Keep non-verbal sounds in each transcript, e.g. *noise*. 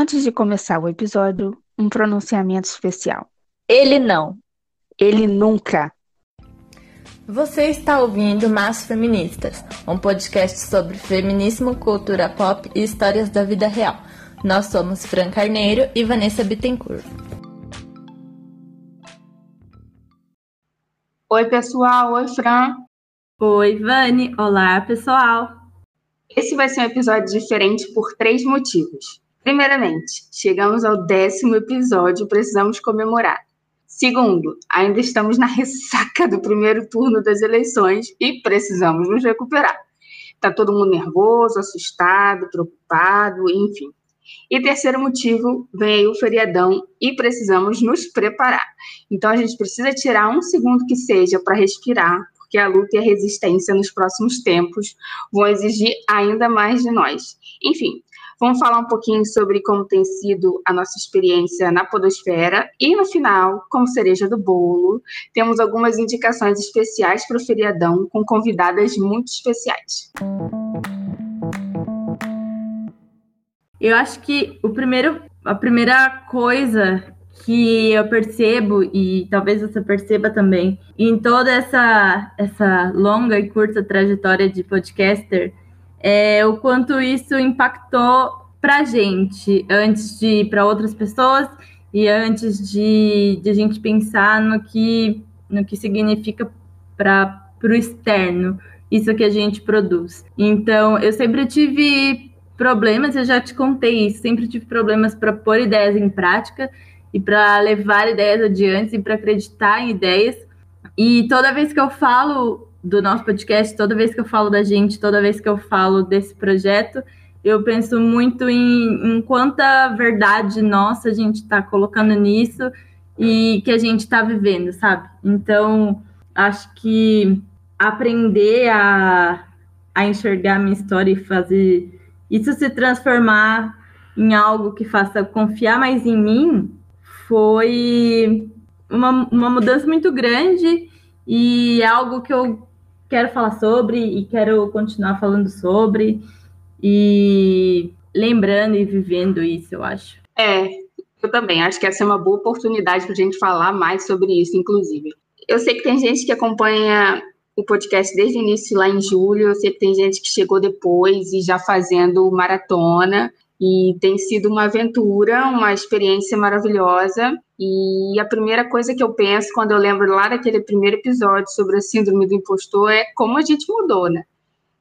Antes de começar o episódio, um pronunciamento especial. Ele não. Ele nunca. Você está ouvindo Mas Feministas, um podcast sobre feminismo, cultura pop e histórias da vida real. Nós somos Fran Carneiro e Vanessa Bittencourt. Oi, pessoal. Oi, Fran. Oi, Vani. Olá, pessoal. Esse vai ser um episódio diferente por três motivos. Primeiramente, chegamos ao décimo episódio precisamos comemorar. Segundo, ainda estamos na ressaca do primeiro turno das eleições e precisamos nos recuperar. Está todo mundo nervoso, assustado, preocupado, enfim. E terceiro motivo, vem aí o feriadão e precisamos nos preparar. Então a gente precisa tirar um segundo que seja para respirar, porque a luta e a resistência nos próximos tempos vão exigir ainda mais de nós. Enfim, Vamos falar um pouquinho sobre como tem sido a nossa experiência na Podosfera e no final, como cereja do bolo, temos algumas indicações especiais para o feriadão com convidadas muito especiais. Eu acho que o primeiro, a primeira coisa que eu percebo e talvez você perceba também em toda essa essa longa e curta trajetória de podcaster é, o quanto isso impactou para a gente antes de ir para outras pessoas e antes de, de a gente pensar no que, no que significa para o externo, isso que a gente produz. Então, eu sempre tive problemas, eu já te contei isso, sempre tive problemas para pôr ideias em prática e para levar ideias adiante e para acreditar em ideias. E toda vez que eu falo do nosso podcast, toda vez que eu falo da gente, toda vez que eu falo desse projeto, eu penso muito em, em quanta verdade nossa a gente está colocando nisso e que a gente está vivendo, sabe? Então, acho que aprender a, a enxergar minha história e fazer isso se transformar em algo que faça confiar mais em mim foi uma, uma mudança muito grande e é algo que eu quero falar sobre e quero continuar falando sobre e lembrando e vivendo isso, eu acho. É, eu também acho que essa é uma boa oportunidade para a gente falar mais sobre isso, inclusive. Eu sei que tem gente que acompanha o podcast desde o início lá em julho, eu sei que tem gente que chegou depois e já fazendo maratona. E tem sido uma aventura, uma experiência maravilhosa. E a primeira coisa que eu penso quando eu lembro lá daquele primeiro episódio sobre a síndrome do impostor é como a gente mudou, né?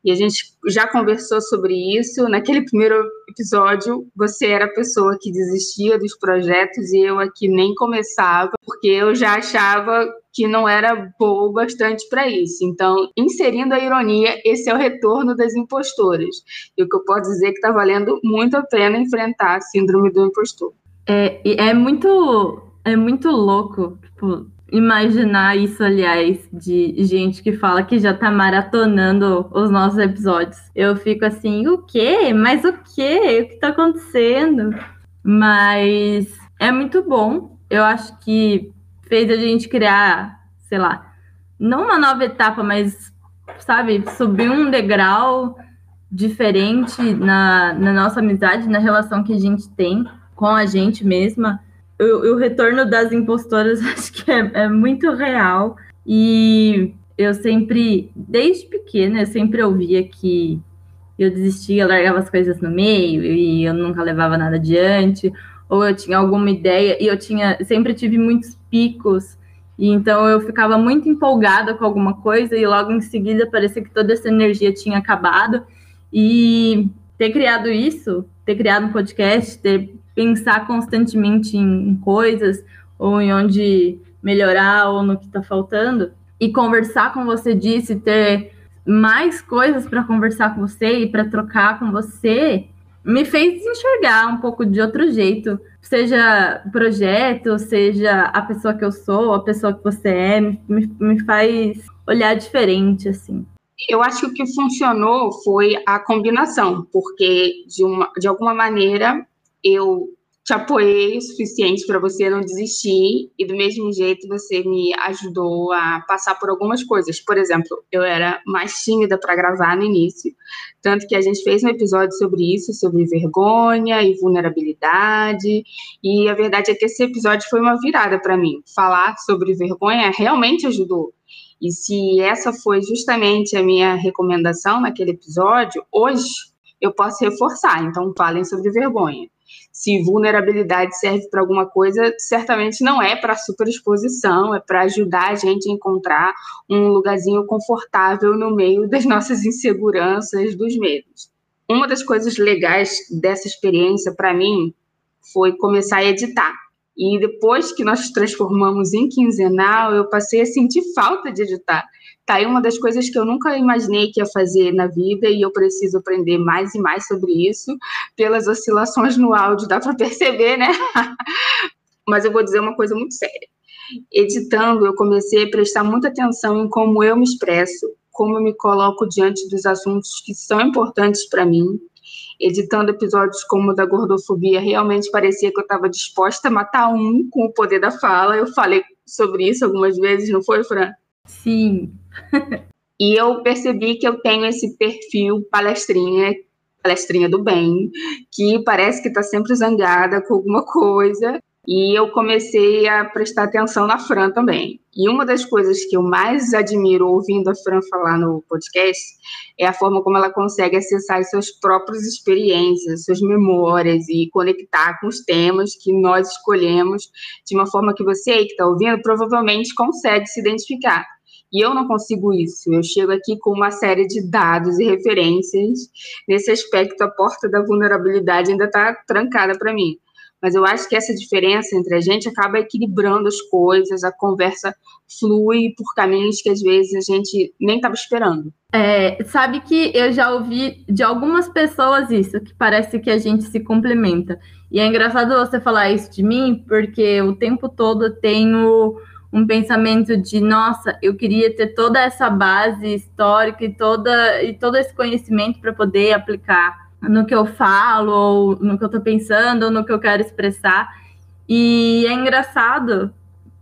E a gente já conversou sobre isso. Naquele primeiro episódio, você era a pessoa que desistia dos projetos e eu aqui nem começava, porque eu já achava que não era boa o bastante para isso. Então, inserindo a ironia, esse é o retorno das impostoras. E o que eu posso dizer é que está valendo muito a pena enfrentar a síndrome do impostor. É, é muito é muito louco, tipo, imaginar isso, aliás, de gente que fala que já tá maratonando os nossos episódios. Eu fico assim, o quê? Mas o quê? O que tá acontecendo? Mas é muito bom. Eu acho que fez a gente criar, sei lá, não uma nova etapa, mas, sabe, subir um degrau diferente na, na nossa amizade, na relação que a gente tem com a gente mesma o, retorno das impostoras *laughs* acho que é, é muito real. E eu sempre, desde pequena, eu sempre ouvia que eu desistia, largava as coisas no meio e eu nunca levava nada adiante, ou eu tinha alguma ideia e eu tinha, sempre tive muitos picos, e então eu ficava muito empolgada com alguma coisa e logo em seguida parecia que toda essa energia tinha acabado. E ter criado isso, ter criado um podcast, ter pensar constantemente em coisas ou em onde melhorar ou no que está faltando e conversar com você disso ter mais coisas para conversar com você e para trocar com você me fez enxergar um pouco de outro jeito, seja projeto, seja a pessoa que eu sou, a pessoa que você é, me, me faz olhar diferente assim. Eu acho que o que funcionou foi a combinação, porque de, uma, de alguma maneira eu te apoiei o suficiente para você não desistir e do mesmo jeito você me ajudou a passar por algumas coisas. Por exemplo, eu era mais tímida para gravar no início, tanto que a gente fez um episódio sobre isso, sobre vergonha e vulnerabilidade, e a verdade é que esse episódio foi uma virada para mim. Falar sobre vergonha realmente ajudou. E se essa foi justamente a minha recomendação naquele episódio, hoje eu posso reforçar. Então, falem sobre vergonha se vulnerabilidade serve para alguma coisa, certamente não é para superexposição, é para ajudar a gente a encontrar um lugarzinho confortável no meio das nossas inseguranças, dos medos. Uma das coisas legais dessa experiência para mim foi começar a editar. E depois que nós transformamos em quinzenal, eu passei a sentir falta de editar. Tá aí uma das coisas que eu nunca imaginei que ia fazer na vida e eu preciso aprender mais e mais sobre isso. Pelas oscilações no áudio dá para perceber, né? *laughs* Mas eu vou dizer uma coisa muito séria. Editando, eu comecei a prestar muita atenção em como eu me expresso, como eu me coloco diante dos assuntos que são importantes para mim. Editando episódios como o da gordofobia, realmente parecia que eu estava disposta a matar um com o poder da fala. Eu falei sobre isso algumas vezes, não foi, Fran? Sim. *laughs* e eu percebi que eu tenho esse perfil palestrinha, palestrinha do bem, que parece que está sempre zangada com alguma coisa. E eu comecei a prestar atenção na Fran também. E uma das coisas que eu mais admiro ouvindo a Fran falar no podcast é a forma como ela consegue acessar as suas próprias experiências, suas memórias e conectar com os temas que nós escolhemos de uma forma que você aí que está ouvindo provavelmente consegue se identificar. E eu não consigo isso. Eu chego aqui com uma série de dados e referências. Nesse aspecto, a porta da vulnerabilidade ainda está trancada para mim. Mas eu acho que essa diferença entre a gente acaba equilibrando as coisas, a conversa flui por caminhos que às vezes a gente nem estava esperando. É, sabe que eu já ouvi de algumas pessoas isso, que parece que a gente se complementa. E é engraçado você falar isso de mim, porque o tempo todo eu tenho um pensamento de nossa, eu queria ter toda essa base histórica e toda e todo esse conhecimento para poder aplicar no que eu falo ou no que eu estou pensando ou no que eu quero expressar. E é engraçado,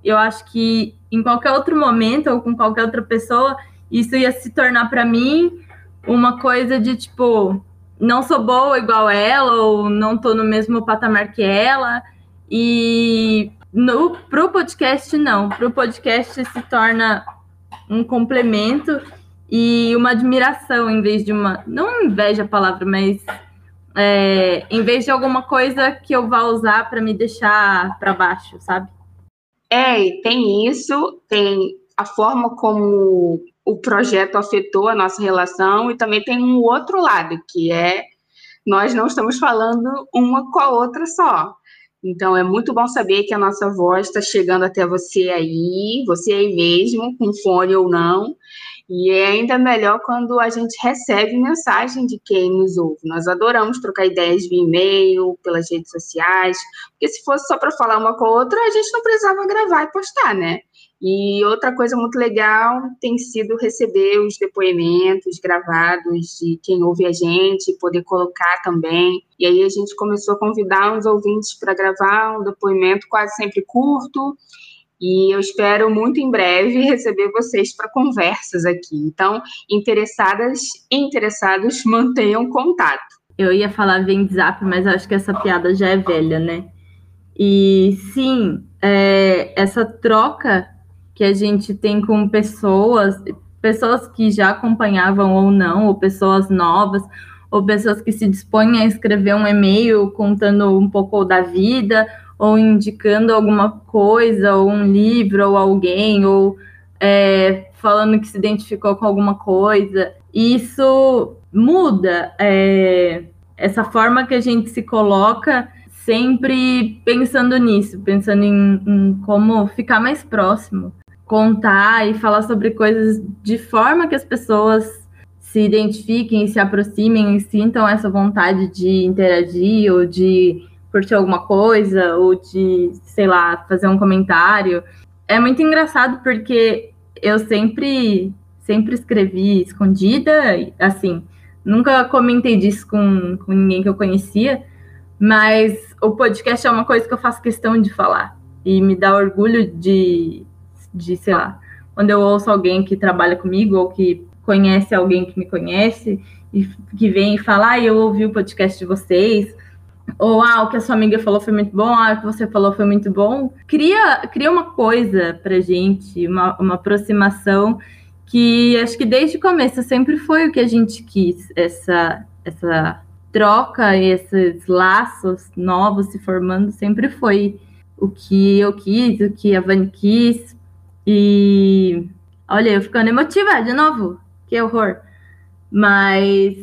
eu acho que em qualquer outro momento ou com qualquer outra pessoa, isso ia se tornar para mim uma coisa de tipo, não sou boa igual ela ou não estou no mesmo patamar que ela. E no, pro podcast, não. Pro podcast se torna um complemento e uma admiração em vez de uma. Não inveja a palavra, mas é, em vez de alguma coisa que eu vá usar para me deixar para baixo, sabe? É, tem isso, tem a forma como o projeto afetou a nossa relação e também tem um outro lado, que é nós não estamos falando uma com a outra só. Então, é muito bom saber que a nossa voz está chegando até você aí, você aí mesmo, com fone ou não. E é ainda melhor quando a gente recebe mensagem de quem nos ouve. Nós adoramos trocar ideias via e-mail, pelas redes sociais, porque se fosse só para falar uma com a outra, a gente não precisava gravar e postar, né? E outra coisa muito legal tem sido receber os depoimentos gravados de quem ouve a gente, poder colocar também. E aí a gente começou a convidar os ouvintes para gravar um depoimento quase sempre curto. E eu espero muito em breve receber vocês para conversas aqui. Então, interessadas e interessados, mantenham contato. Eu ia falar zap, mas acho que essa piada já é velha, né? E sim, é, essa troca que a gente tem com pessoas, pessoas que já acompanhavam ou não, ou pessoas novas, ou pessoas que se dispõem a escrever um e-mail contando um pouco da vida, ou indicando alguma coisa, ou um livro, ou alguém, ou é, falando que se identificou com alguma coisa. Isso muda é, essa forma que a gente se coloca sempre pensando nisso, pensando em, em como ficar mais próximo contar e falar sobre coisas de forma que as pessoas se identifiquem, se aproximem e sintam essa vontade de interagir ou de curtir alguma coisa ou de, sei lá, fazer um comentário. É muito engraçado porque eu sempre sempre escrevi escondida, assim, nunca comentei disso com, com ninguém que eu conhecia, Mas o podcast é uma coisa que eu faço questão de falar. E me dá orgulho de, de sei lá, quando eu ouço alguém que trabalha comigo ou que conhece alguém que me conhece e que vem e fala, ah, eu ouvi o podcast de vocês, ou ah, o que a sua amiga falou foi muito bom, ah, o que você falou foi muito bom. Cria, cria uma coisa pra gente, uma, uma aproximação que acho que desde o começo sempre foi o que a gente quis, essa, essa troca, esses laços novos se formando, sempre foi o que eu quis, o que a Vani quis. E olha, eu ficando emotiva de novo, que horror. Mas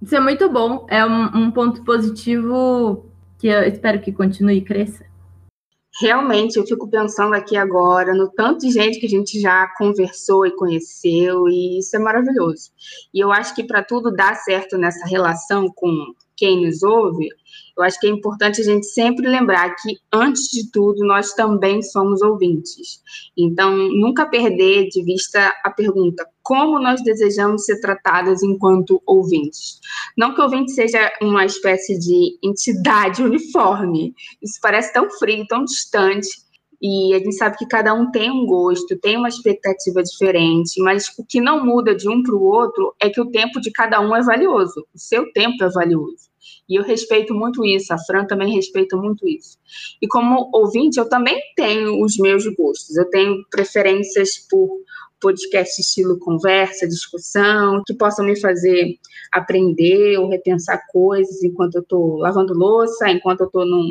isso é muito bom, é um, um ponto positivo que eu espero que continue e cresça. Realmente, eu fico pensando aqui agora no tanto de gente que a gente já conversou e conheceu, e isso é maravilhoso. E eu acho que para tudo dar certo nessa relação com quem nos ouve, eu acho que é importante a gente sempre lembrar que, antes de tudo, nós também somos ouvintes. Então, nunca perder de vista a pergunta: como nós desejamos ser tratadas enquanto ouvintes? Não que o ouvinte seja uma espécie de entidade *laughs* uniforme, isso parece tão frio, tão distante. E a gente sabe que cada um tem um gosto, tem uma expectativa diferente, mas o que não muda de um para o outro é que o tempo de cada um é valioso, o seu tempo é valioso. E eu respeito muito isso, a Fran também respeita muito isso. E como ouvinte, eu também tenho os meus gostos. Eu tenho preferências por podcast estilo conversa, discussão, que possam me fazer aprender ou repensar coisas enquanto eu estou lavando louça, enquanto eu estou num,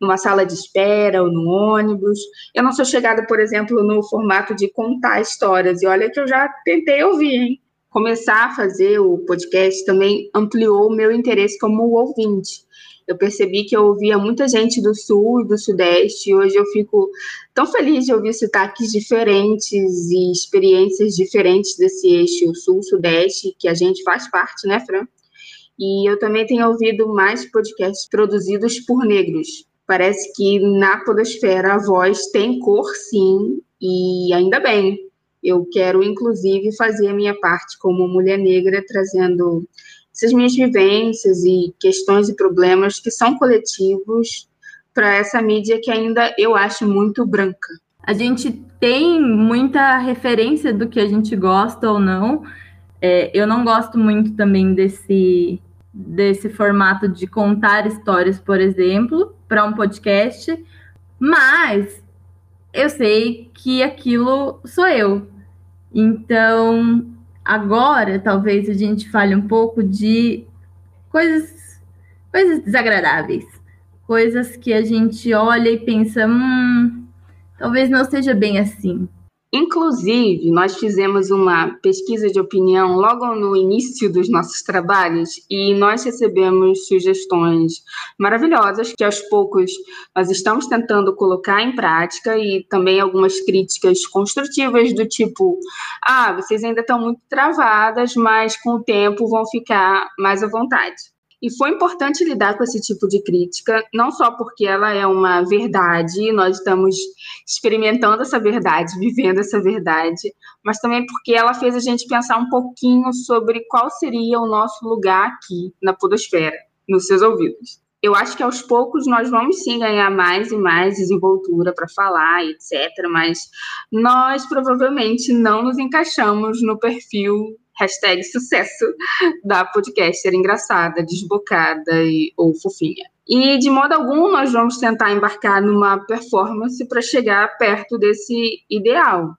numa sala de espera ou no ônibus. Eu não sou chegada, por exemplo, no formato de contar histórias, e olha que eu já tentei ouvir, hein? Começar a fazer o podcast também ampliou o meu interesse como ouvinte. Eu percebi que eu ouvia muita gente do Sul e do Sudeste, e hoje eu fico tão feliz de ouvir sotaques diferentes e experiências diferentes desse eixo Sul-Sudeste, que a gente faz parte, né, Fran? E eu também tenho ouvido mais podcasts produzidos por negros. Parece que na podosfera a voz tem cor, sim, e ainda bem, eu quero, inclusive, fazer a minha parte como mulher negra, trazendo essas minhas vivências e questões e problemas que são coletivos para essa mídia que ainda eu acho muito branca. A gente tem muita referência do que a gente gosta ou não. É, eu não gosto muito também desse, desse formato de contar histórias, por exemplo, para um podcast, mas eu sei que aquilo sou eu. Então, agora talvez a gente fale um pouco de coisas, coisas desagradáveis, coisas que a gente olha e pensa, hum, talvez não seja bem assim. Inclusive, nós fizemos uma pesquisa de opinião logo no início dos nossos trabalhos e nós recebemos sugestões maravilhosas que aos poucos nós estamos tentando colocar em prática e também algumas críticas construtivas do tipo: ah, vocês ainda estão muito travadas, mas com o tempo vão ficar mais à vontade. E foi importante lidar com esse tipo de crítica, não só porque ela é uma verdade, nós estamos experimentando essa verdade, vivendo essa verdade, mas também porque ela fez a gente pensar um pouquinho sobre qual seria o nosso lugar aqui na Podosfera, nos seus ouvidos. Eu acho que aos poucos nós vamos sim ganhar mais e mais desenvoltura para falar, etc. Mas nós provavelmente não nos encaixamos no perfil hashtag sucesso da podcaster engraçada, desbocada e, ou fofinha. E de modo algum nós vamos tentar embarcar numa performance para chegar perto desse ideal.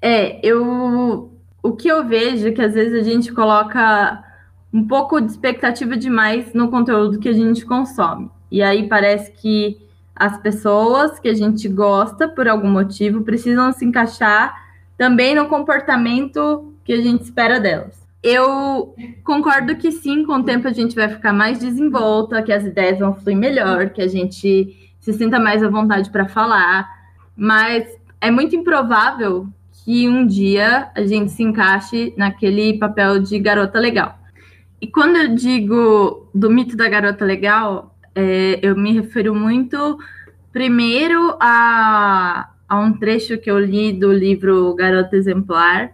É, eu o que eu vejo é que às vezes a gente coloca um pouco de expectativa demais no conteúdo que a gente consome. E aí parece que as pessoas que a gente gosta por algum motivo precisam se encaixar também no comportamento que a gente espera delas. Eu concordo que sim, com o tempo a gente vai ficar mais desenvolta, que as ideias vão fluir melhor, que a gente se sinta mais à vontade para falar, mas é muito improvável que um dia a gente se encaixe naquele papel de garota legal. E quando eu digo do mito da garota legal, é, eu me refiro muito, primeiro, a, a um trecho que eu li do livro Garota Exemplar,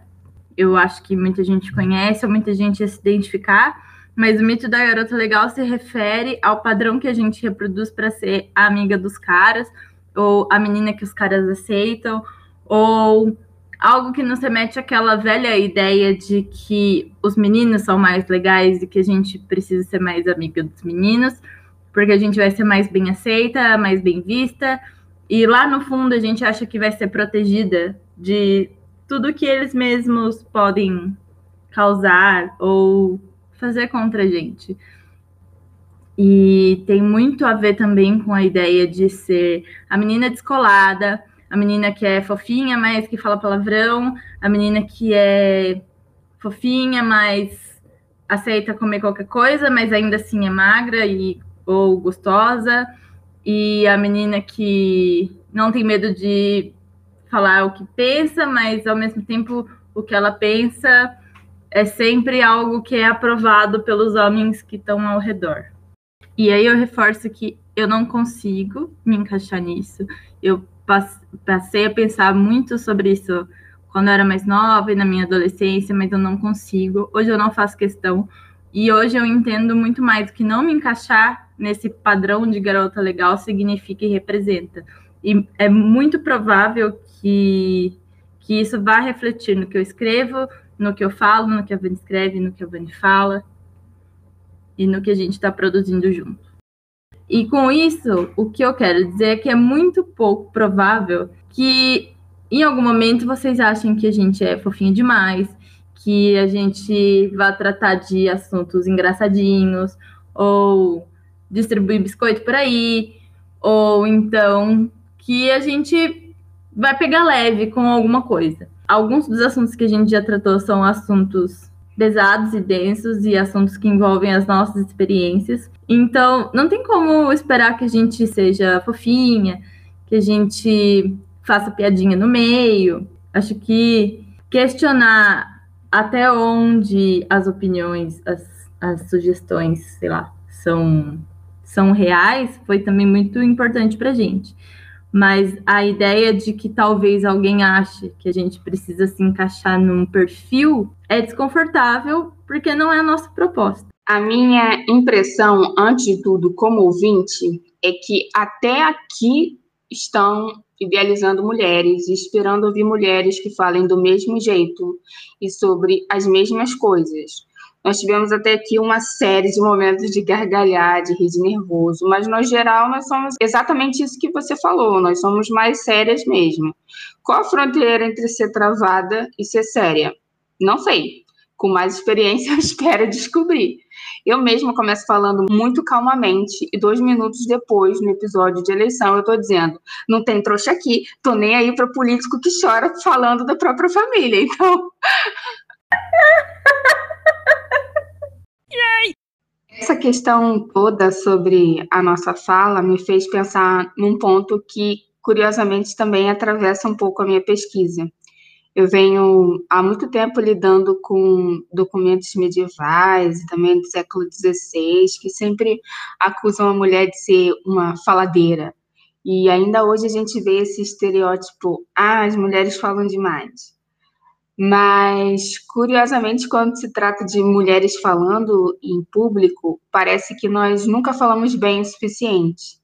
eu acho que muita gente conhece, ou muita gente ia se identificar, mas o mito da garota legal se refere ao padrão que a gente reproduz para ser a amiga dos caras, ou a menina que os caras aceitam, ou algo que nos remete àquela velha ideia de que os meninos são mais legais e que a gente precisa ser mais amiga dos meninos, porque a gente vai ser mais bem aceita, mais bem vista, e lá no fundo a gente acha que vai ser protegida de tudo que eles mesmos podem causar ou fazer contra a gente. E tem muito a ver também com a ideia de ser a menina descolada, a menina que é fofinha, mas que fala palavrão, a menina que é fofinha, mas aceita comer qualquer coisa, mas ainda assim é magra e ou gostosa, e a menina que não tem medo de falar o que pensa, mas ao mesmo tempo o que ela pensa é sempre algo que é aprovado pelos homens que estão ao redor. E aí eu reforço que eu não consigo me encaixar nisso. Eu passei a pensar muito sobre isso quando eu era mais nova e na minha adolescência, mas eu não consigo. Hoje eu não faço questão. E hoje eu entendo muito mais que não me encaixar nesse padrão de garota legal significa e representa. E é muito provável que, que isso vá refletir no que eu escrevo, no que eu falo, no que a Vani escreve, no que a Vani fala e no que a gente está produzindo junto. E com isso, o que eu quero dizer é que é muito pouco provável que em algum momento vocês achem que a gente é fofinho demais, que a gente vá tratar de assuntos engraçadinhos, ou distribuir biscoito por aí, ou então que a gente vai pegar leve com alguma coisa. Alguns dos assuntos que a gente já tratou são assuntos pesados e densos e assuntos que envolvem as nossas experiências. Então, não tem como esperar que a gente seja fofinha, que a gente faça piadinha no meio. Acho que questionar até onde as opiniões, as, as sugestões, sei lá, são, são reais foi também muito importante para a gente. Mas a ideia de que talvez alguém ache que a gente precisa se encaixar num perfil é desconfortável, porque não é a nossa proposta. A minha impressão, antes de tudo, como ouvinte, é que até aqui estão idealizando mulheres, esperando ouvir mulheres que falem do mesmo jeito e sobre as mesmas coisas. Nós tivemos até aqui uma série de momentos de gargalhar, de rir de nervoso, mas no geral nós somos exatamente isso que você falou, nós somos mais sérias mesmo. Qual a fronteira entre ser travada e ser séria? Não sei. Com mais experiência, *laughs* eu espero descobrir. Eu mesma começo falando muito calmamente e dois minutos depois, no episódio de eleição, eu tô dizendo: não tem trouxa aqui, tô nem aí para político que chora falando da própria família. *laughs* Então. *laughs* Questão toda sobre a nossa fala me fez pensar num ponto que, curiosamente, também atravessa um pouco a minha pesquisa. Eu venho há muito tempo lidando com documentos medievais e também do século XVI, que sempre acusam a mulher de ser uma faladeira. E ainda hoje a gente vê esse estereótipo: ah, as mulheres falam demais. Mas, curiosamente, quando se trata de mulheres falando em público, parece que nós nunca falamos bem o suficiente.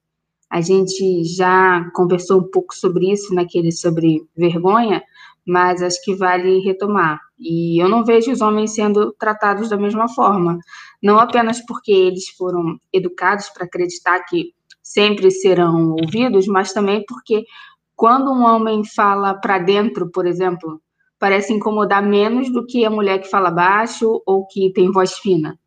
A gente já conversou um pouco sobre isso naquele sobre vergonha, mas acho que vale retomar. E eu não vejo os homens sendo tratados da mesma forma, não apenas porque eles foram educados para acreditar que sempre serão ouvidos, mas também porque quando um homem fala para dentro, por exemplo, parece incomodar menos do que a mulher que fala baixo ou que tem voz fina.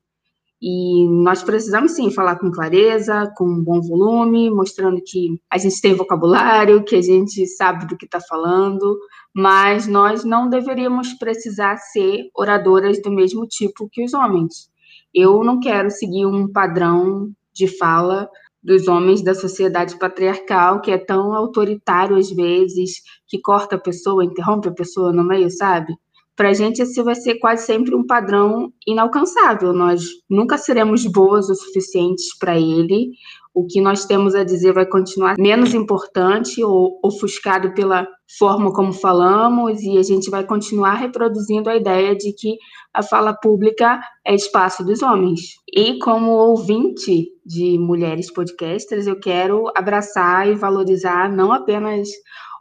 E nós precisamos sim falar com clareza, com bom volume, mostrando que a gente tem vocabulário, que a gente sabe do que está falando, mas nós não deveríamos precisar ser oradoras do mesmo tipo que os homens. Eu não quero seguir um padrão de fala dos homens da sociedade patriarcal, que é tão autoritário às vezes, que corta a pessoa, interrompe a pessoa no meio, sabe? Para a gente esse vai ser quase sempre um padrão inalcançável. Nós nunca seremos boas o suficientes para ele. O que nós temos a dizer vai continuar menos importante ou ofuscado pela forma como falamos, e a gente vai continuar reproduzindo a ideia de que a fala pública é espaço dos homens. E como ouvinte de mulheres podcasters, eu quero abraçar e valorizar não apenas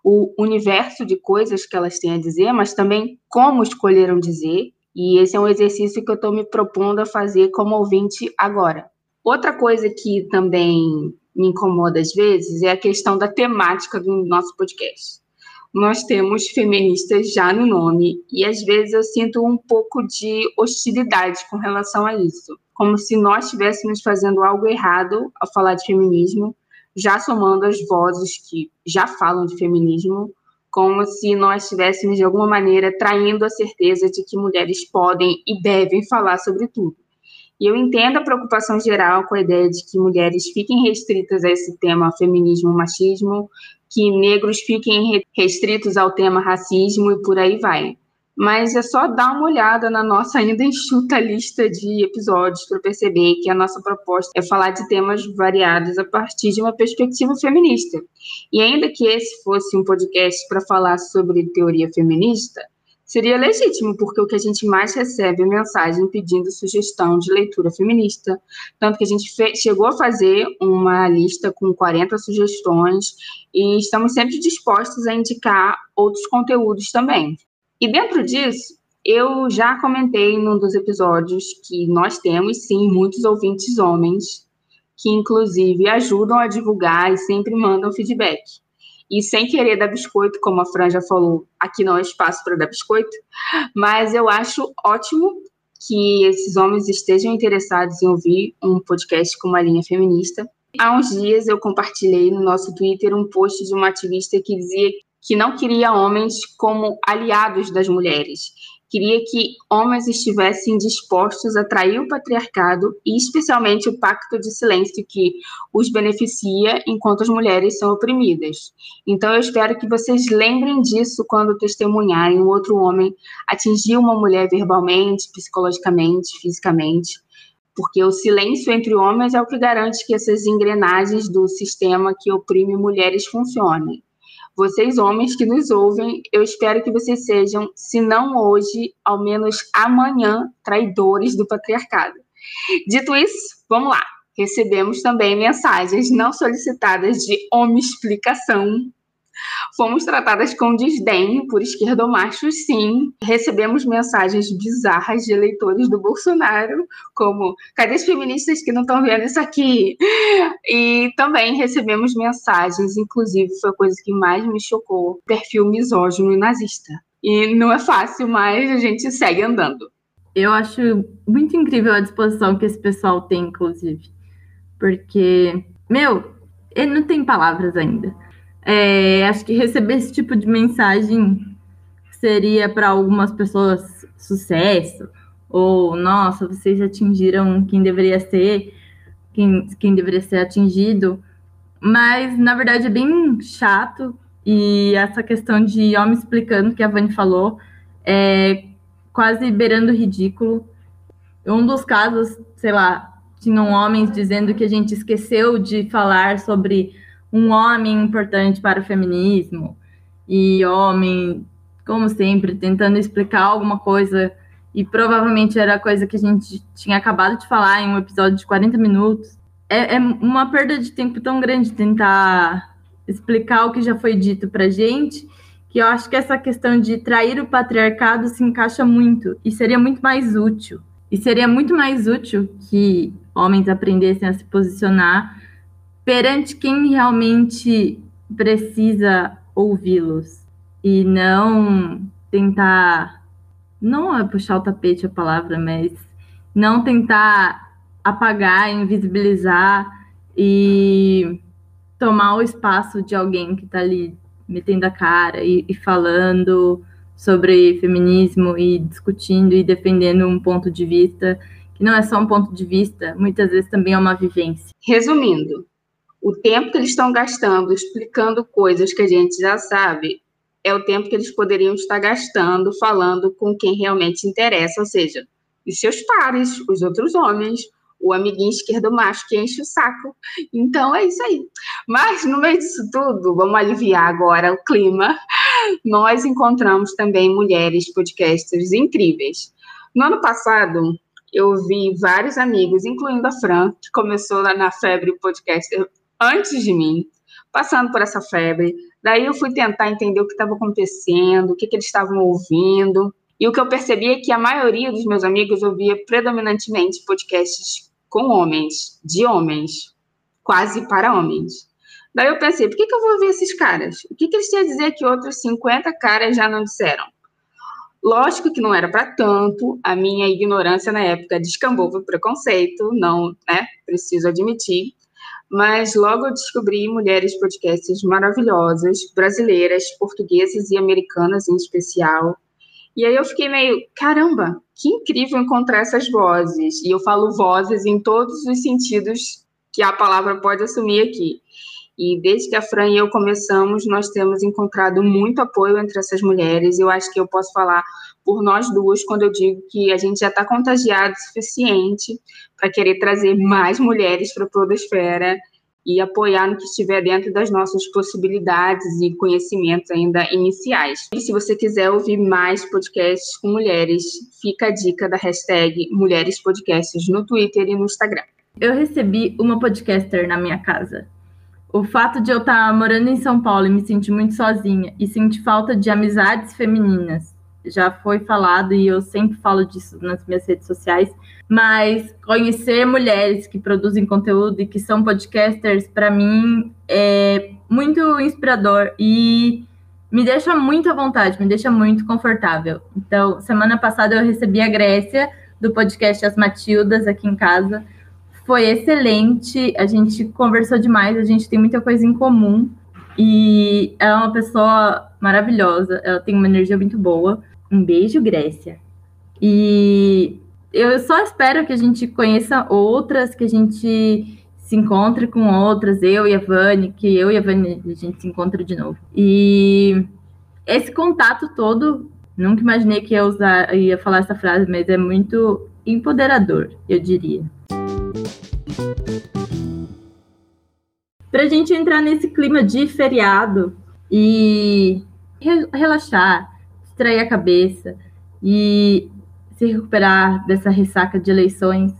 o universo de coisas que elas têm a dizer, mas também como escolheram dizer. E esse é um exercício que eu estou me propondo a fazer como ouvinte agora. Outra coisa que também me incomoda às vezes é a questão da temática do nosso podcast. Nós temos feministas já no nome e às vezes eu sinto um pouco de hostilidade com relação a isso, como se nós estivéssemos fazendo algo errado ao falar de feminismo já somando as vozes que já falam de feminismo, como se nós estivéssemos, de alguma maneira, traindo a certeza de que mulheres podem e devem falar sobre tudo. E eu entendo a preocupação geral com a ideia de que mulheres fiquem restritas a esse tema feminismo, machismo, que negros fiquem restritos ao tema racismo e por aí vai mas é só dar uma olhada na nossa ainda enxuta lista de episódios para perceber que a nossa proposta é falar de temas variados a partir de uma perspectiva feminista. E ainda que esse fosse um podcast para falar sobre teoria feminista, seria legítimo, porque o que a gente mais recebe é mensagem pedindo sugestão de leitura feminista. Tanto que a gente chegou a fazer uma lista com 40 sugestões e estamos sempre dispostos a indicar outros conteúdos também. E dentro disso, eu já comentei num dos episódios que nós temos, sim, muitos ouvintes homens, que inclusive ajudam a divulgar e sempre mandam feedback. E sem querer dar biscoito, como a Fran já falou, aqui não é espaço para dar biscoito, mas eu acho ótimo que esses homens estejam interessados em ouvir um podcast com uma linha feminista. Há uns dias eu compartilhei no nosso Twitter um post de uma ativista que dizia que não queria homens como aliados das mulheres. Queria que homens estivessem dispostos a trair o patriarcado e, especialmente, o pacto de silêncio que os beneficia enquanto as mulheres são oprimidas. Então, eu espero que vocês lembrem disso quando testemunharem um outro homem atingir uma mulher verbalmente, psicologicamente, fisicamente porque o silêncio entre homens é o que garante que essas engrenagens do sistema que oprime mulheres funcionem. Vocês, homens que nos ouvem, eu espero que vocês sejam, se não hoje, ao menos amanhã, traidores do patriarcado. Dito isso, vamos lá. Recebemos também mensagens não solicitadas de homem-explicação Fomos tratadas com desdém por esquerdomachos, sim. Recebemos mensagens bizarras de eleitores do Bolsonaro, como: cadê as feministas que não estão vendo isso aqui? E também recebemos mensagens, inclusive foi a coisa que mais me chocou: perfil misógino e nazista. E não é fácil, mas a gente segue andando. Eu acho muito incrível a disposição que esse pessoal tem, inclusive. Porque, meu, ele não tem palavras ainda é, acho que receber esse tipo de mensagem seria para algumas pessoas sucesso, ou nossa, vocês atingiram quem deveria ser, quem, quem deveria ser atingido, mas na verdade é bem chato. E essa questão de homem explicando que a Vani falou é quase beirando ridículo. Um dos casos, sei lá, tinham homens dizendo que a gente esqueceu de falar sobre um homem importante para o feminismo e homem, como sempre, tentando explicar alguma coisa e provavelmente era a coisa que a gente tinha acabado de falar em um episódio de 40 minutos. É, é uma perda de tempo tão grande tentar explicar o que já foi dito para gente que eu acho que essa questão de trair o patriarcado se encaixa muito e seria muito mais útil. E seria muito mais útil que homens aprendessem a se posicionar perante quem realmente precisa ouvi-los e não tentar não é puxar o tapete a palavra, mas não tentar apagar, invisibilizar e tomar o espaço de alguém que está ali metendo a cara e, e, falando sobre feminismo e discutindo e defendendo um ponto de vista que não é só um ponto de vista, muitas vezes também é uma vivência. Resumindo, o tempo que eles estão gastando explicando coisas que a gente já sabe é o tempo que eles poderiam estar gastando falando com quem realmente interessa, ou seja, os seus pares, os outros homens, o amiguinho esquerdo macho que enche o saco. Então é isso aí. Mas no meio disso tudo, vamos aliviar agora o clima. Nós encontramos também mulheres podcasters incríveis. No ano passado, eu vi vários amigos, incluindo a Fran, que começou lá na febre podcaster antes de mim, passando por essa febre. Daí eu fui tentar entender o que estava acontecendo, o que, que eles estavam ouvindo. E o que eu percebi é que a maioria dos meus amigos ouvia predominantemente podcasts com homens, de homens, quase para homens. Daí eu pensei, por que, que eu vou ouvir esses caras? O que, que eles têm a dizer que outros 50 caras já não disseram? Lógico que não era para tanto, a minha ignorância na época descambou para preconceito, não, né, preciso admitir, mas logo descobri mulheres podcasts maravilhosas, brasileiras, portuguesas e americanas em especial, e aí eu fiquei meio, caramba, que incrível encontrar essas vozes. E eu falo vozes em todos os sentidos que a palavra pode assumir aqui. E desde que a Fran e eu começamos, nós temos encontrado muito apoio entre essas mulheres. Eu acho que eu posso falar por nós duas quando eu digo que a gente já está contagiado o suficiente para querer trazer mais mulheres para a Podosfera e apoiar no que estiver dentro das nossas possibilidades e conhecimentos ainda iniciais. E se você quiser ouvir mais podcasts com mulheres, fica a dica da hashtag Mulheres Podcasts no Twitter e no Instagram. Eu recebi uma podcaster na minha casa. O fato de eu estar morando em São Paulo e me sentir muito sozinha e sentir falta de amizades femininas já foi falado e eu sempre falo disso nas minhas redes sociais, mas conhecer mulheres que produzem conteúdo e que são podcasters, para mim, é muito inspirador e me deixa muito à vontade, me deixa muito confortável. Então, semana passada eu recebi a Grécia do podcast As Matildas aqui em casa. Foi excelente, a gente conversou demais, a gente tem muita coisa em comum. E ela é uma pessoa maravilhosa, ela tem uma energia muito boa. Um beijo, Grécia. E eu só espero que a gente conheça outras, que a gente se encontre com outras, eu e a Vani, que eu e a Vani a gente se encontre de novo. E esse contato todo, nunca imaginei que ia usar, ia falar essa frase, mas é muito empoderador, eu diria. Para a gente entrar nesse clima de feriado e relaxar, distrair a cabeça e se recuperar dessa ressaca de eleições,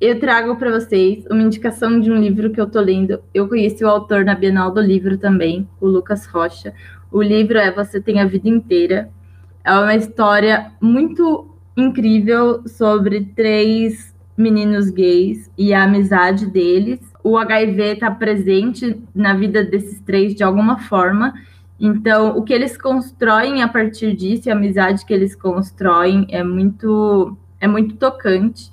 eu trago para vocês uma indicação de um livro que eu tô lendo. Eu conheci o autor na Bienal do Livro também, o Lucas Rocha. O livro é Você Tem a Vida Inteira. É uma história muito incrível sobre três meninos gays e a amizade deles. O HIV está presente na vida desses três de alguma forma então, o que eles constroem a partir disso, a amizade que eles constroem é muito é muito tocante.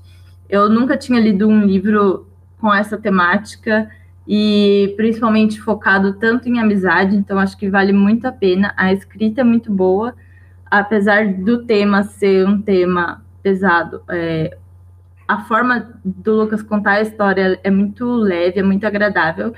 Eu nunca tinha lido um livro com essa temática e principalmente focado tanto em amizade, então acho que vale muito a pena. A escrita é muito boa, apesar do tema ser um tema pesado. É, a forma do Lucas contar a história é muito leve, é muito agradável.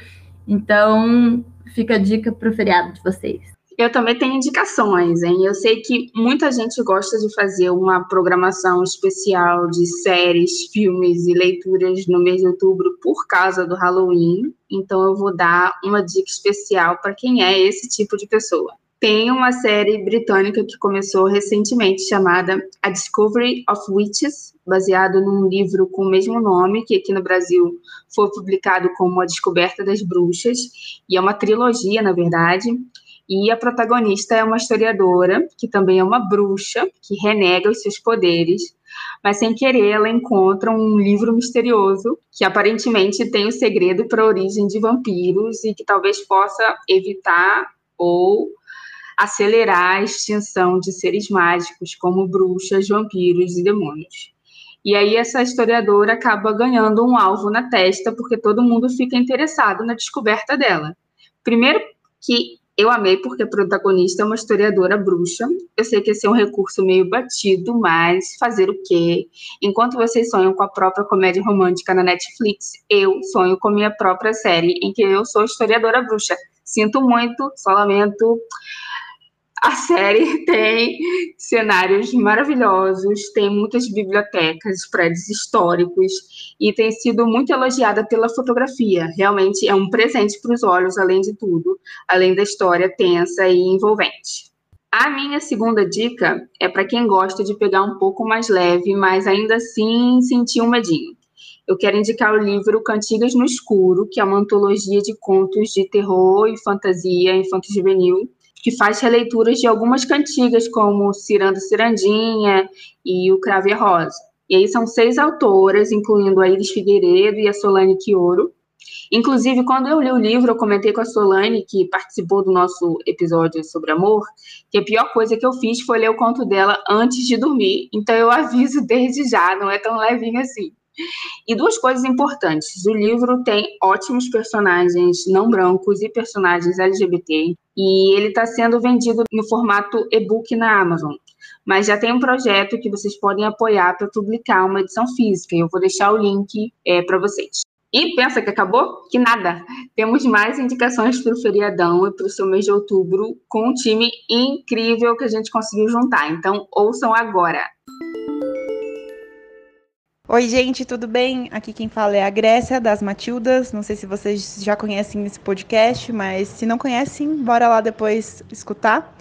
Então, fica a dica para o feriado de vocês. Eu também tenho indicações, hein? Eu sei que muita gente gosta de fazer uma programação especial de séries, filmes e leituras no mês de outubro por causa do Halloween. Então eu vou dar uma dica especial para quem é esse tipo de pessoa. Tem uma série britânica que começou recentemente chamada A Discovery of Witches, baseado num livro com o mesmo nome, que aqui no Brasil foi publicado como A Descoberta das Bruxas, e é uma trilogia, na verdade. E a protagonista é uma historiadora, que também é uma bruxa, que renega os seus poderes, mas sem querer ela encontra um livro misterioso que aparentemente tem o segredo para a origem de vampiros e que talvez possa evitar ou acelerar a extinção de seres mágicos como bruxas, vampiros e demônios. E aí essa historiadora acaba ganhando um alvo na testa porque todo mundo fica interessado na descoberta dela. Primeiro que eu amei porque a protagonista é uma historiadora bruxa. Eu sei que esse é um recurso meio batido, mas fazer o quê? Enquanto vocês sonham com a própria comédia romântica na Netflix, eu sonho com minha própria série em que eu sou historiadora bruxa. Sinto muito, só lamento A série *laughs* tem cenários maravilhosos, tem muitas bibliotecas, prédios históricos e tem sido muito elogiada pela fotografia. Realmente é um presente para os olhos, além de tudo, além da história tensa e envolvente. A minha segunda dica é para quem gosta de pegar um pouco mais leve, mas ainda assim sentir um medinho. Eu quero indicar o livro Cantigas no Escuro, que é uma antologia de contos de terror e fantasia infanto-juvenil, que faz releituras de algumas cantigas, como Ciranda Cirandinha e O Crave Rosa. E aí são seis autoras, incluindo a Iris Figueiredo e a Solane Quioro, Inclusive, quando eu li o livro, eu comentei com a Solane, que participou do nosso episódio sobre amor, que a pior coisa que eu fiz foi ler o conto dela antes de dormir. Então, eu aviso desde já, não é tão levinho assim. E duas coisas importantes: o livro tem ótimos personagens não brancos e personagens LGBT, e ele está sendo vendido no formato e-book na Amazon. Mas já tem um projeto que vocês podem apoiar para publicar uma edição física, eu vou deixar o link é, para vocês. E pensa que acabou? Que nada! Temos mais indicações para o feriadão e para o seu mês de outubro com um time incrível que a gente conseguiu juntar. Então, ouçam agora! Oi, gente, tudo bem? Aqui quem fala é a Grécia das Matildas. Não sei se vocês já conhecem esse podcast, mas se não conhecem, bora lá depois escutar.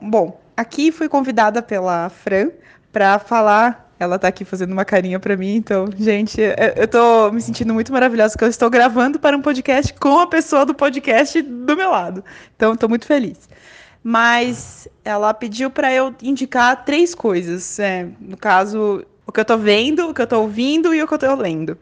Bom, aqui fui convidada pela Fran para falar ela tá aqui fazendo uma carinha para mim, então, gente, eu tô me sentindo muito maravilhosa porque eu estou gravando para um podcast com a pessoa do podcast do meu lado. Então, estou muito feliz. Mas ela pediu para eu indicar três coisas. É, no caso, o que eu tô vendo, o que eu tô ouvindo e o que eu tô lendo.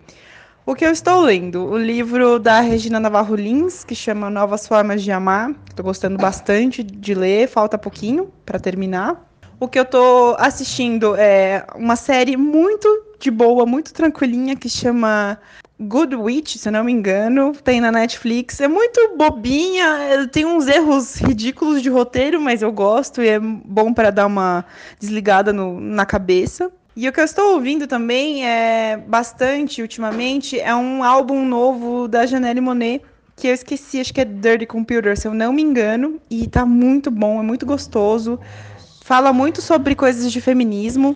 O que eu estou lendo? O livro da Regina Navarro Lins, que chama Novas Formas de Amar. Estou gostando bastante de ler, falta pouquinho para terminar. O que eu tô assistindo é uma série muito de boa, muito tranquilinha, que chama Good Witch, se não me engano, tem na Netflix. É muito bobinha, tem uns erros ridículos de roteiro, mas eu gosto e é bom para dar uma desligada no, na cabeça. E o que eu estou ouvindo também é bastante ultimamente é um álbum novo da Janelle Monet que eu esqueci, acho que é Dirty Computer, se eu não me engano, e tá muito bom, é muito gostoso fala muito sobre coisas de feminismo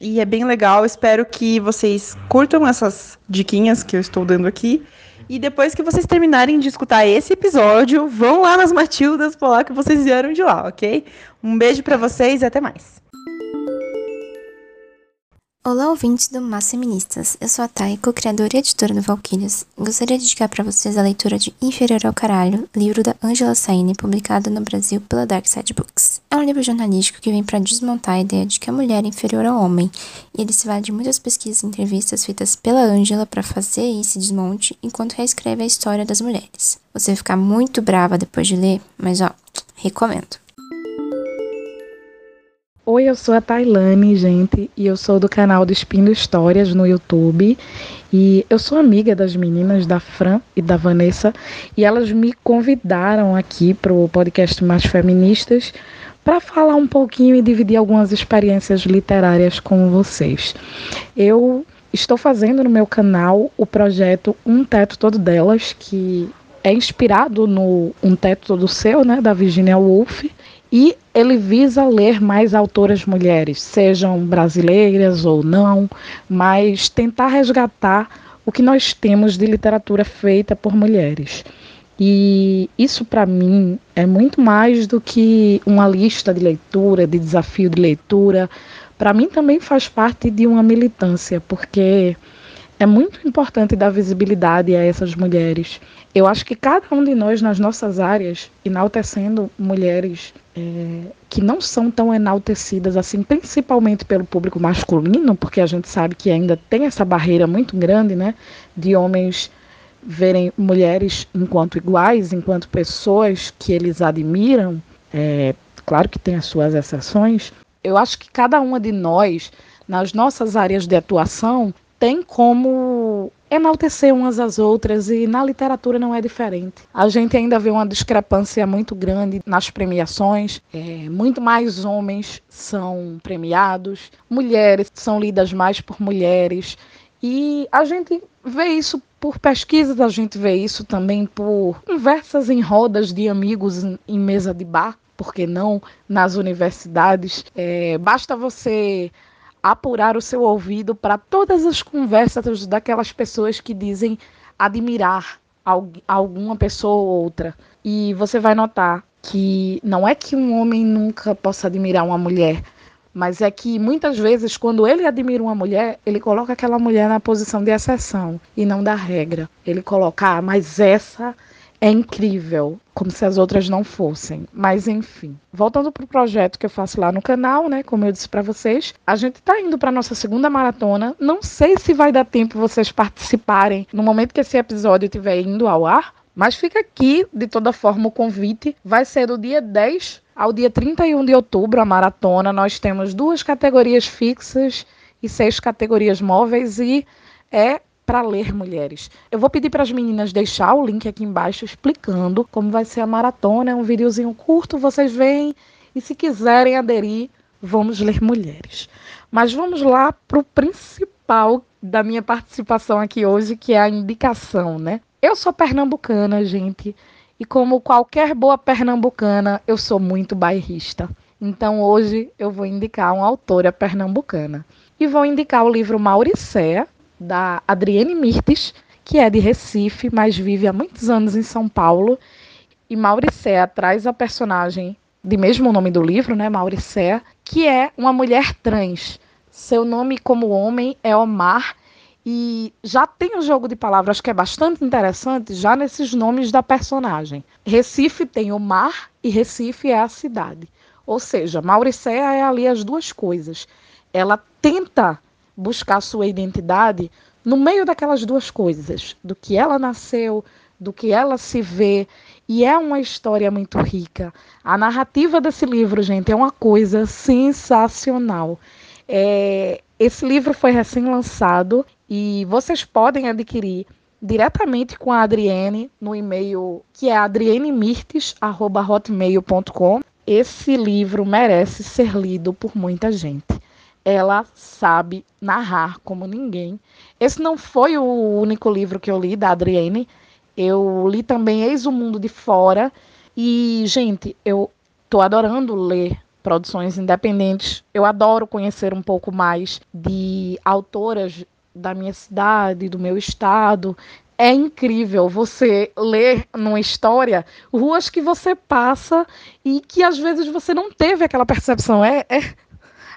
e é bem legal. Espero que vocês curtam essas diquinhas que eu estou dando aqui. E depois que vocês terminarem de escutar esse episódio, vão lá nas Matildas falar que vocês vieram de lá, ok? Um beijo para vocês e até mais. Olá, ouvintes do Mas Feministas. Eu sou a Thay, co-criadora e editora do Valkyrias. Gostaria de indicar para vocês a leitura de Inferior ao Caralho, livro da Angela Saini, publicado no Brasil pela Dark Side Books. É um livro jornalístico que vem para desmontar a ideia de que a mulher é inferior ao homem, e ele se vale de muitas pesquisas e entrevistas feitas pela Angela para fazer esse desmonte enquanto reescreve a história das mulheres. Você vai ficar muito brava depois de ler, mas ó, recomendo. Oi, eu sou a Tailane, gente, e eu sou do canal do Espindo Histórias no YouTube. E eu sou amiga das meninas, da Fran e da Vanessa, e elas me convidaram aqui para o podcast Mais Feministas para falar um pouquinho e dividir algumas experiências literárias com vocês. Eu estou fazendo no meu canal o projeto Um Teto Todo Delas, que é inspirado no Um Teto Todo Seu, né, da Virginia Woolf e ele visa ler mais autoras mulheres, sejam brasileiras ou não, mas tentar resgatar o que nós temos de literatura feita por mulheres. E isso para mim é muito mais do que uma lista de leitura, de desafio de leitura. Para mim também faz parte de uma militância, porque é muito importante dar visibilidade a essas mulheres. Eu acho que cada um de nós, nas nossas áreas, enaltecendo mulheres é, que não são tão enaltecidas assim, principalmente pelo público masculino, porque a gente sabe que ainda tem essa barreira muito grande, né, de homens verem mulheres enquanto iguais, enquanto pessoas que eles admiram. É, claro que tem as suas exceções. Eu acho que cada uma de nós, nas nossas áreas de atuação, tem como enaltecer umas às outras e na literatura não é diferente. A gente ainda vê uma discrepância muito grande nas premiações. É, muito mais homens são premiados, mulheres são lidas mais por mulheres. E a gente vê isso por pesquisas, a gente vê isso também por conversas em rodas de amigos em mesa de bar. por que não nas universidades. É, basta você apurar o seu ouvido para todas as conversas daquelas pessoas que dizem admirar alguma pessoa ou outra. E você vai notar que não é que um homem nunca possa admirar uma mulher, mas é que muitas vezes, quando ele admira uma mulher, ele coloca aquela mulher na posição de exceção e não da regra. Ele coloca, ah, mas essa é incrível, como se as outras não fossem. Mas enfim, voltando para o projeto que eu faço lá no canal, né? Como eu disse para vocês, a gente está indo para nossa segunda maratona. Não sei se vai dar tempo vocês participarem no momento que esse episódio estiver indo ao ar, mas fica aqui, de toda forma, o convite. Vai ser do dia 10 ao dia 31 de outubro a maratona. Nós temos duas categorias fixas e seis categorias móveis e é para ler mulheres. Eu vou pedir para as meninas deixar o link aqui embaixo explicando como vai ser a maratona. É um videozinho curto, vocês veem. E se quiserem aderir, vamos ler mulheres. Mas vamos lá para o principal da minha participação aqui hoje, que é a indicação, né? Eu sou pernambucana, gente. E como qualquer boa pernambucana, eu sou muito bairrista. Então hoje eu vou indicar uma autora pernambucana. E vou indicar o livro Mauricéia, da Adriene Mirtes, que é de Recife, mas vive há muitos anos em São Paulo. E Mauricéia traz a personagem de mesmo nome do livro, né, Mauricéia, que é uma mulher trans. Seu nome como homem é Omar e já tem um jogo de palavras que é bastante interessante já nesses nomes da personagem. Recife tem o mar e Recife é a cidade. Ou seja, Mauricéia é ali as duas coisas. Ela tenta buscar sua identidade no meio daquelas duas coisas, do que ela nasceu, do que ela se vê, e é uma história muito rica. A narrativa desse livro, gente, é uma coisa sensacional. É, esse livro foi recém-lançado e vocês podem adquirir diretamente com a Adriene no e-mail que é adrienemirtes@hotmail.com. Esse livro merece ser lido por muita gente ela sabe narrar como ninguém. Esse não foi o único livro que eu li da Adrienne. Eu li também Eis o Mundo de Fora. E, gente, eu tô adorando ler produções independentes. Eu adoro conhecer um pouco mais de autoras da minha cidade, do meu estado. É incrível você ler numa história ruas que você passa e que às vezes você não teve aquela percepção. É, é,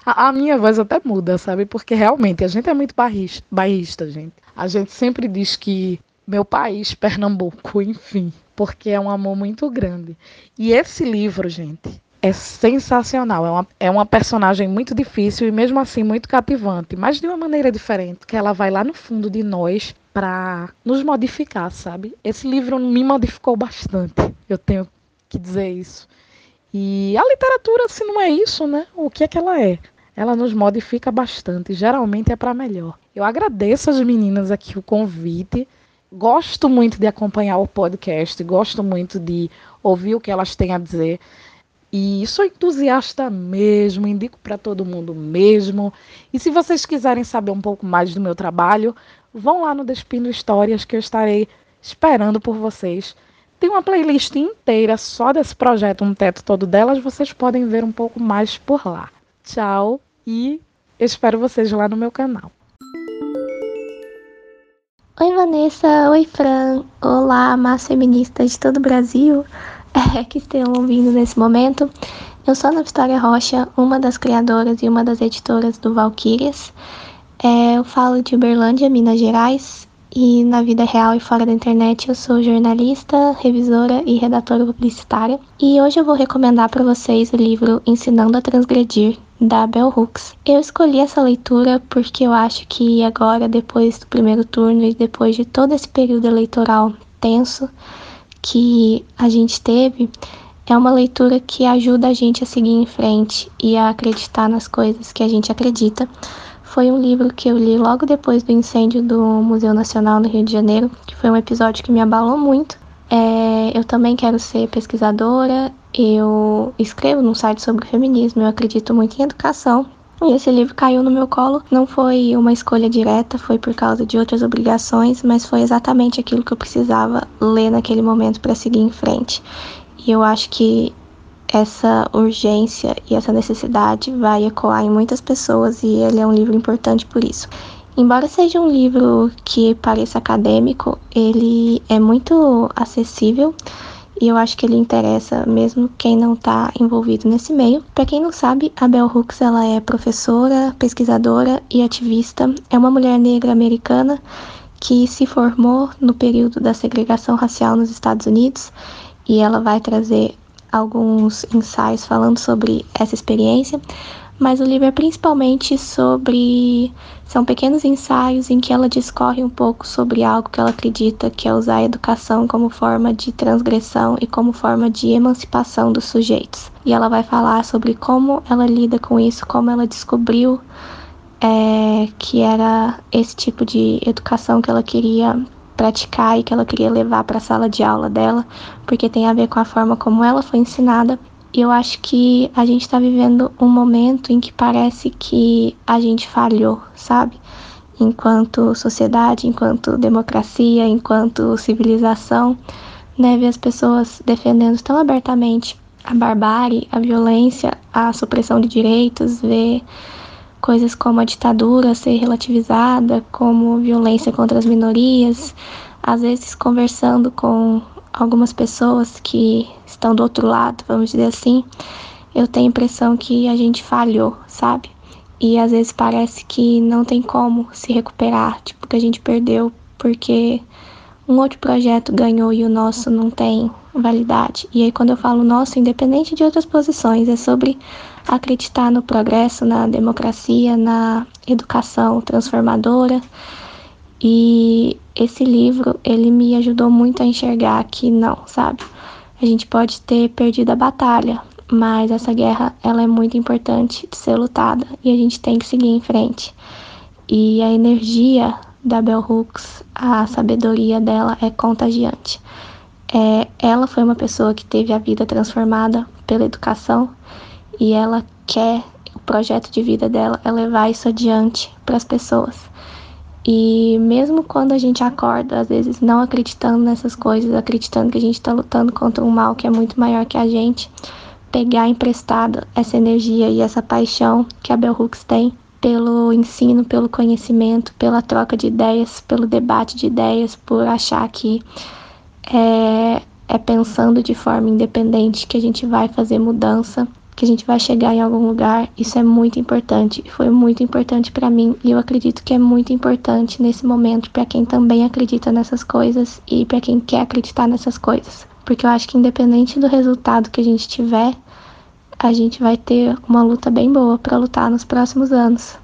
a, a, minha voz até muda, sabe? Porque realmente a gente é muito barrista, gente. A gente sempre diz que meu país, Pernambuco, *laughs* enfim, porque é um amor muito grande. E esse livro, gente, é sensacional. É uma, é uma personagem muito difícil e mesmo assim muito cativante, mas de uma maneira diferente, que ela vai lá no fundo de nós para nos modificar, sabe? Esse livro me modificou bastante. Eu tenho que dizer isso. E a literatura, se não é isso, né? O que é que ela é? Ela nos modifica bastante, geralmente é para melhor. Eu agradeço às meninas aqui o convite. Gosto muito de acompanhar o podcast, gosto muito de ouvir o que elas têm a dizer. E sou entusiasta mesmo, indico para todo mundo mesmo. E se vocês quiserem saber um pouco mais do meu trabalho, vão lá no Despindo Histórias que eu estarei esperando por vocês. Tem uma playlist inteira só desse projeto, um teto todo delas, vocês podem ver um pouco mais por lá. Tchau e espero vocês lá no meu canal. Oi Vanessa, oi Fran, olá massa feminista de todo o Brasil é, *laughs* que estejam ouvindo nesse momento. Eu sou a Vitória Rocha, uma das criadoras e uma das editoras do Valkyrias. É, eu falo de Uberlândia, Minas Gerais, e na vida real e fora da internet eu sou jornalista, revisora e redatora publicitária. E hoje eu vou recomendar para vocês o livro Ensinando a Transgredir, da Bell Hooks. Eu escolhi essa leitura porque eu acho que agora, depois do primeiro turno e depois de todo esse período eleitoral tenso que a gente teve, é uma leitura que ajuda a gente a seguir em frente e a acreditar nas coisas que a gente acredita. Foi um livro que eu li logo depois do incêndio do Museu Nacional no Rio de Janeiro, que foi um episódio que me abalou muito. É, eu também quero ser pesquisadora, eu escrevo num site sobre feminismo, eu acredito muito em educação. E esse livro caiu no meu colo. Não foi uma escolha direta, foi por causa de outras obrigações, mas foi exatamente aquilo que eu precisava ler naquele momento para seguir em frente. E eu acho que essa urgência e essa necessidade vai ecoar em muitas pessoas e ele é um livro importante por isso. Embora seja um livro que pareça acadêmico, ele é muito acessível e eu acho que ele interessa mesmo quem não está envolvido nesse meio. Para quem não sabe, a Bell Hooks ela é professora, pesquisadora e ativista. É uma mulher negra americana que se formou no período da segregação racial nos Estados Unidos e ela vai trazer alguns ensaios falando sobre essa experiência, mas o livro é principalmente sobre. São pequenos ensaios em que ela discorre um pouco sobre algo que ela acredita que é usar a educação como forma de transgressão e como forma de emancipação dos sujeitos. E ela vai falar sobre como ela lida com isso, como ela descobriu é, que era esse tipo de educação que ela queria praticar e que ela queria levar para a sala de aula dela, porque tem a ver com a forma como ela foi ensinada. Eu acho que a gente está vivendo um momento em que parece que a gente falhou, sabe? Enquanto sociedade, enquanto democracia, enquanto civilização, né? Ver as pessoas defendendo tão abertamente a barbárie, a violência, a supressão de direitos, ver coisas como a ditadura ser relativizada, como violência contra as minorias, às vezes conversando com algumas pessoas que estão do outro lado, vamos dizer assim, eu tenho a impressão que a gente falhou, sabe? E às vezes parece que não tem como se recuperar, tipo, que a gente perdeu porque um outro projeto ganhou e o nosso não tem validade. E aí quando eu falo nosso, independente de outras posições, é sobre acreditar no progresso, na democracia, na educação transformadora. E esse livro, ele me ajudou muito a enxergar que não, sabe? A gente pode ter perdido a batalha, mas essa guerra, ela é muito importante de ser lutada e a gente tem que seguir em frente. E a energia da Bell Hooks, a sabedoria dela é contagiante. É, ela foi uma pessoa que teve a vida transformada pela educação e ela quer, o projeto de vida dela é levar isso adiante para as pessoas. E mesmo quando a gente acorda, às vezes não acreditando nessas coisas, acreditando que a gente está lutando contra um mal que é muito maior que a gente, pegar emprestado essa energia e essa paixão que a Bell Hooks tem pelo ensino, pelo conhecimento, pela troca de ideias, pelo debate de ideias, por achar que é, é pensando de forma independente que a gente vai fazer mudança que a gente vai chegar em algum lugar. Isso é muito importante. Foi muito importante para mim e eu acredito que é muito importante nesse momento para quem também acredita nessas coisas e para quem quer acreditar nessas coisas. Porque eu acho que independente do resultado que a gente tiver, a gente vai ter uma luta bem boa para lutar nos próximos anos.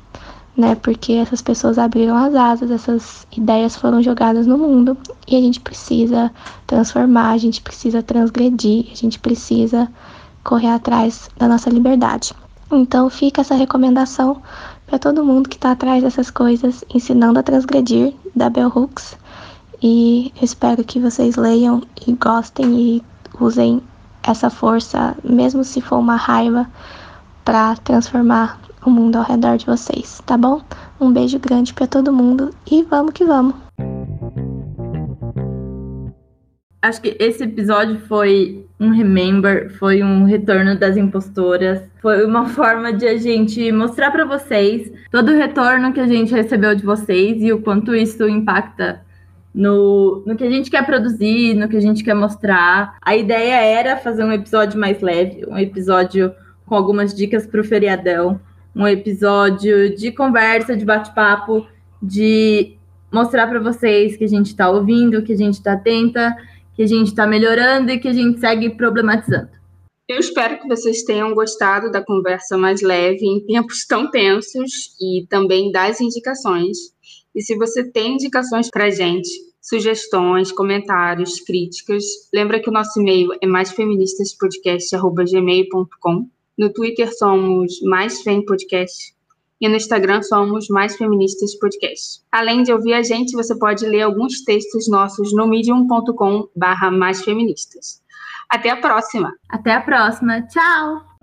Né, porque essas pessoas abriram as asas, essas ideias foram jogadas no mundo e a gente precisa transformar, a gente precisa transgredir, a gente precisa correr atrás da nossa liberdade. Então fica essa recomendação para todo mundo que está atrás dessas coisas, ensinando a transgredir, da Bell Hooks. E eu espero que vocês leiam e gostem e usem essa força, mesmo se for uma raiva, para transformar o mundo ao redor de vocês, tá bom? Um beijo grande para todo mundo e vamos que vamos! Acho que esse episódio foi um remember, foi um retorno das impostoras, foi uma *laughs* forma de a gente mostrar para vocês todo o retorno que a gente recebeu de vocês e o quanto isso impacta no, no que a gente quer produzir, no que a gente quer mostrar. A ideia era fazer um episódio mais leve, um episódio com algumas dicas para o feriadão, um episódio de conversa, de bate-papo, de mostrar para vocês que a gente está ouvindo, que a gente está atenta que a gente está melhorando e que a gente segue problematizando. Eu espero que vocês tenham gostado da conversa mais leve em tempos tão tensos e também das indicações. E se você tem indicações para gente, sugestões, comentários, críticas, lembra que o nosso e-mail é maisfeministaspodcast.gmail.com. No Twitter somos Mais Podcast e no Instagram somos Mais Feministas Podcast. Além de ouvir a gente, você pode ler alguns textos nossos no medium.com barra mais feministas. Até a próxima! Até a próxima! Tchau!